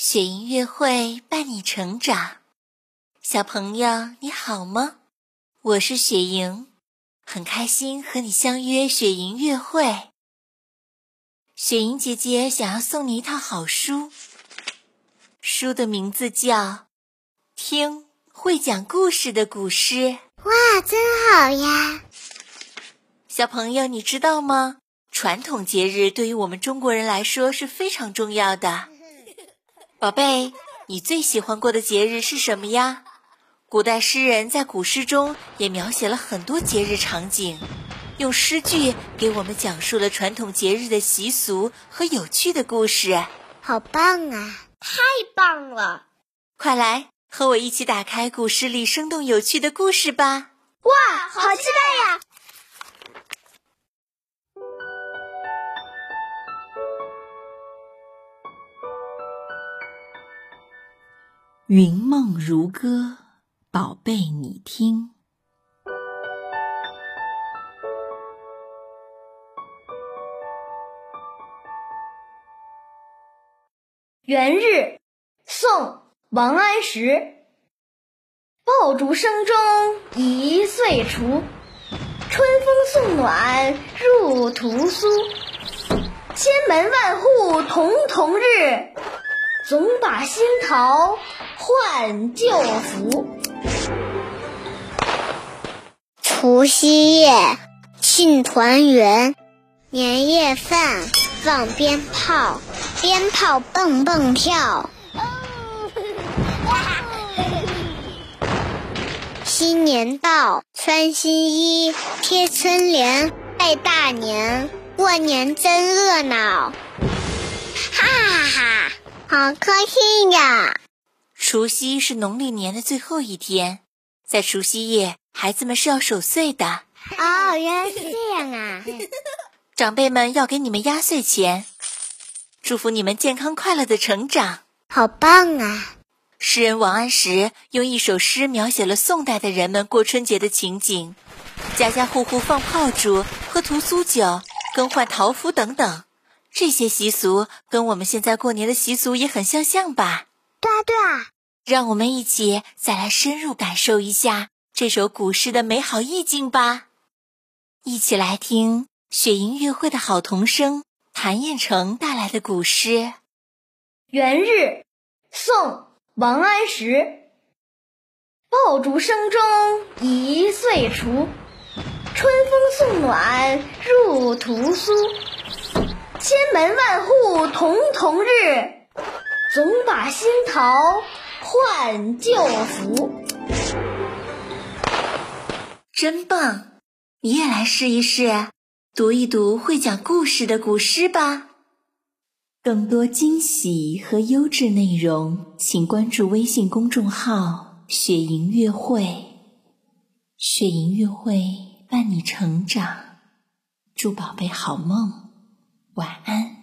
雪莹乐会伴你成长，小朋友你好吗？我是雪莹，很开心和你相约雪莹乐会。雪莹姐姐想要送你一套好书，书的名字叫《听会讲故事的古诗》。哇，真好呀！小朋友，你知道吗？传统节日对于我们中国人来说是非常重要的。宝贝，你最喜欢过的节日是什么呀？古代诗人在古诗中也描写了很多节日场景，用诗句给我们讲述了传统节日的习俗和有趣的故事。好棒啊！太棒了！快来和我一起打开古诗里生动有趣的故事吧！哇，好期待呀！云梦如歌，宝贝，你听。元日，宋·王安石。爆竹声中一岁除，春风送暖入屠苏。千门万户曈曈日，总把新桃。换旧符。除夕夜，庆团圆，年夜饭，放鞭炮，鞭炮蹦蹦跳。新年到，穿新衣，贴春联，拜大年，过年真热闹！哈哈哈，好高兴呀！除夕是农历年的最后一天，在除夕夜，孩子们是要守岁的。哦，原来是这样啊！长辈们要给你们压岁钱，祝福你们健康快乐的成长。好棒啊！诗人王安石用一首诗描写了宋代的人们过春节的情景，家家户户放炮竹、喝屠苏酒、更换桃符等等，这些习俗跟我们现在过年的习俗也很相像吧？对啊，对啊。让我们一起再来深入感受一下这首古诗的美好意境吧！一起来听雪莹乐会的好童声谭彦成带来的古诗《元日》，宋·王安石。爆竹声中一岁除，春风送暖入屠苏。千门万户曈曈日，总把新桃。换旧符，真棒！你也来试一试，读一读会讲故事的古诗吧。更多惊喜和优质内容，请关注微信公众号“雪莹乐会”。雪莹乐会伴你成长，祝宝贝好梦，晚安。